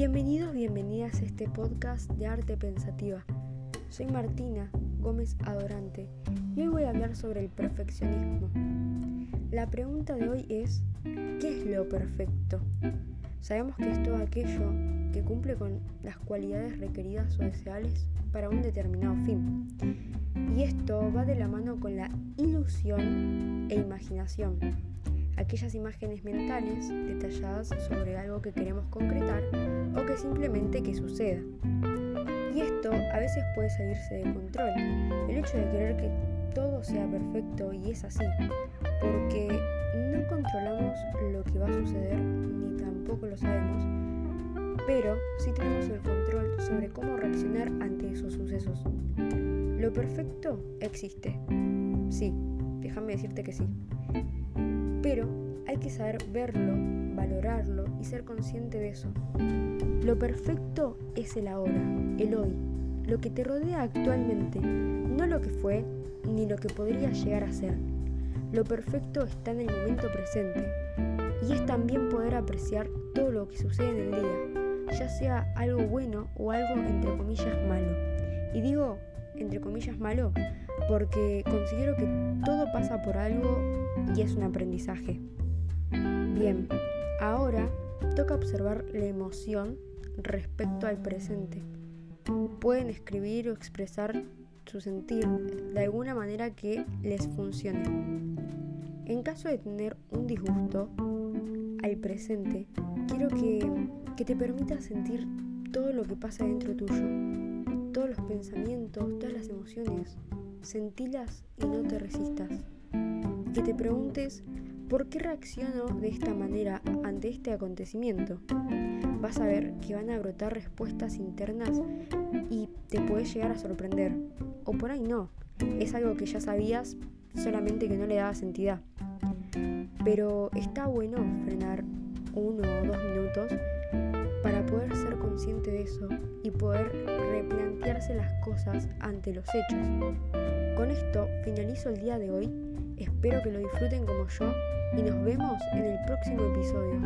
Bienvenidos, bienvenidas a este podcast de arte pensativa. Soy Martina Gómez Adorante y hoy voy a hablar sobre el perfeccionismo. La pregunta de hoy es, ¿qué es lo perfecto? Sabemos que es todo aquello que cumple con las cualidades requeridas o deseables para un determinado fin. Y esto va de la mano con la ilusión e imaginación aquellas imágenes mentales detalladas sobre algo que queremos concretar o que simplemente que suceda. Y esto a veces puede salirse de control, el hecho de querer que todo sea perfecto y es así, porque no controlamos lo que va a suceder ni tampoco lo sabemos, pero sí tenemos el control sobre cómo reaccionar ante esos sucesos. ¿Lo perfecto existe? Sí, déjame decirte que sí. Pero hay que saber verlo, valorarlo y ser consciente de eso. Lo perfecto es el ahora, el hoy, lo que te rodea actualmente, no lo que fue ni lo que podría llegar a ser. Lo perfecto está en el momento presente y es también poder apreciar todo lo que sucede en el día, ya sea algo bueno o algo entre comillas malo. Y digo entre comillas malo porque considero que todo pasa por algo y es un aprendizaje. Bien, ahora toca observar la emoción respecto al presente. Pueden escribir o expresar su sentir de alguna manera que les funcione. En caso de tener un disgusto al presente, quiero que, que te permita sentir todo lo que pasa dentro tuyo, todos los pensamientos, todas las emociones, sentilas y no te resistas. Que te preguntes por qué reacciono de esta manera ante este acontecimiento. Vas a ver que van a brotar respuestas internas y te puedes llegar a sorprender. O por ahí no. Es algo que ya sabías, solamente que no le dabas entidad. Pero está bueno frenar uno o dos minutos consciente de eso y poder replantearse las cosas ante los hechos. Con esto finalizo el día de hoy, espero que lo disfruten como yo y nos vemos en el próximo episodio.